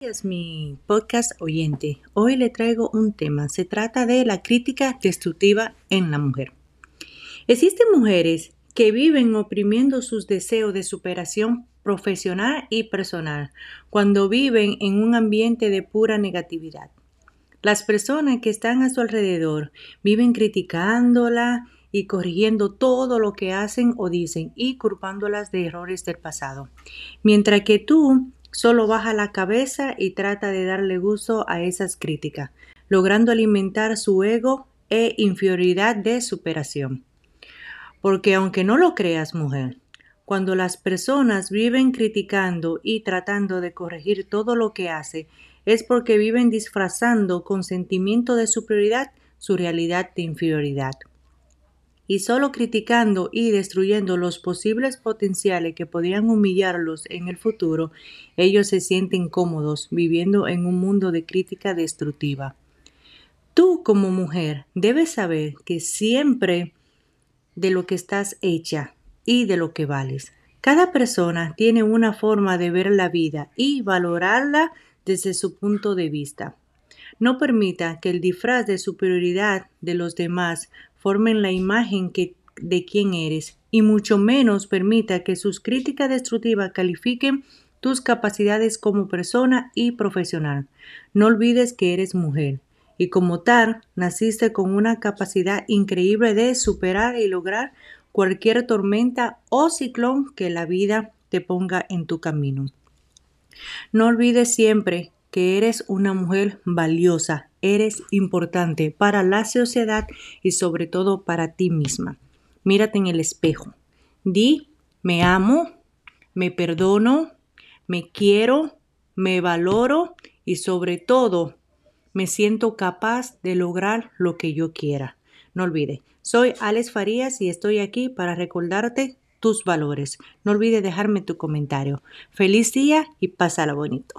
es mi podcast oyente. Hoy le traigo un tema. Se trata de la crítica destructiva en la mujer. Existen mujeres que viven oprimiendo sus deseos de superación profesional y personal cuando viven en un ambiente de pura negatividad. Las personas que están a su alrededor viven criticándola y corrigiendo todo lo que hacen o dicen y culpándolas de errores del pasado. Mientras que tú Solo baja la cabeza y trata de darle gusto a esas críticas, logrando alimentar su ego e inferioridad de superación. Porque aunque no lo creas, mujer, cuando las personas viven criticando y tratando de corregir todo lo que hace, es porque viven disfrazando con sentimiento de superioridad su realidad de inferioridad y solo criticando y destruyendo los posibles potenciales que podrían humillarlos en el futuro, ellos se sienten cómodos viviendo en un mundo de crítica destructiva. Tú como mujer debes saber que siempre de lo que estás hecha y de lo que vales. Cada persona tiene una forma de ver la vida y valorarla desde su punto de vista. No permita que el disfraz de superioridad de los demás la imagen de quién eres y mucho menos permita que sus críticas destructivas califiquen tus capacidades como persona y profesional. No olvides que eres mujer y como tal naciste con una capacidad increíble de superar y lograr cualquier tormenta o ciclón que la vida te ponga en tu camino. No olvides siempre que eres una mujer valiosa, eres importante para la sociedad y sobre todo para ti misma. Mírate en el espejo. Di, me amo, me perdono, me quiero, me valoro y sobre todo me siento capaz de lograr lo que yo quiera. No olvide, soy Alex Farías y estoy aquí para recordarte tus valores. No olvides dejarme tu comentario. Feliz día y pásala bonito.